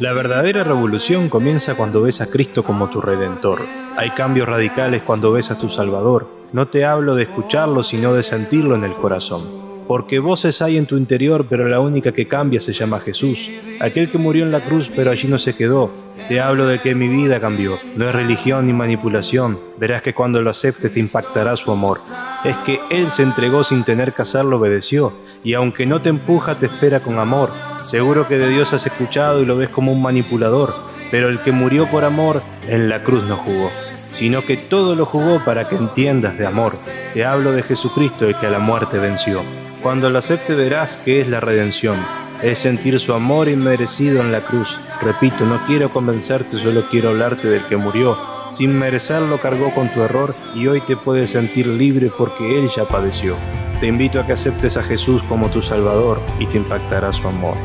La verdadera revolución comienza cuando ves a Cristo como tu redentor. Hay cambios radicales cuando ves a tu Salvador. No te hablo de escucharlo, sino de sentirlo en el corazón porque voces hay en tu interior, pero la única que cambia se llama Jesús, aquel que murió en la cruz, pero allí no se quedó. Te hablo de que mi vida cambió, no es religión ni manipulación, verás que cuando lo aceptes te impactará su amor. Es que Él se entregó sin tener que hacerlo, obedeció, y aunque no te empuja, te espera con amor. Seguro que de Dios has escuchado y lo ves como un manipulador, pero el que murió por amor, en la cruz no jugó sino que todo lo jugó para que entiendas de amor. Te hablo de Jesucristo, el que a la muerte venció. Cuando lo acepte verás que es la redención, es sentir su amor inmerecido en la cruz. Repito, no quiero convencerte, solo quiero hablarte del que murió. Sin merecerlo cargó con tu error y hoy te puedes sentir libre porque Él ya padeció. Te invito a que aceptes a Jesús como tu Salvador y te impactará su amor.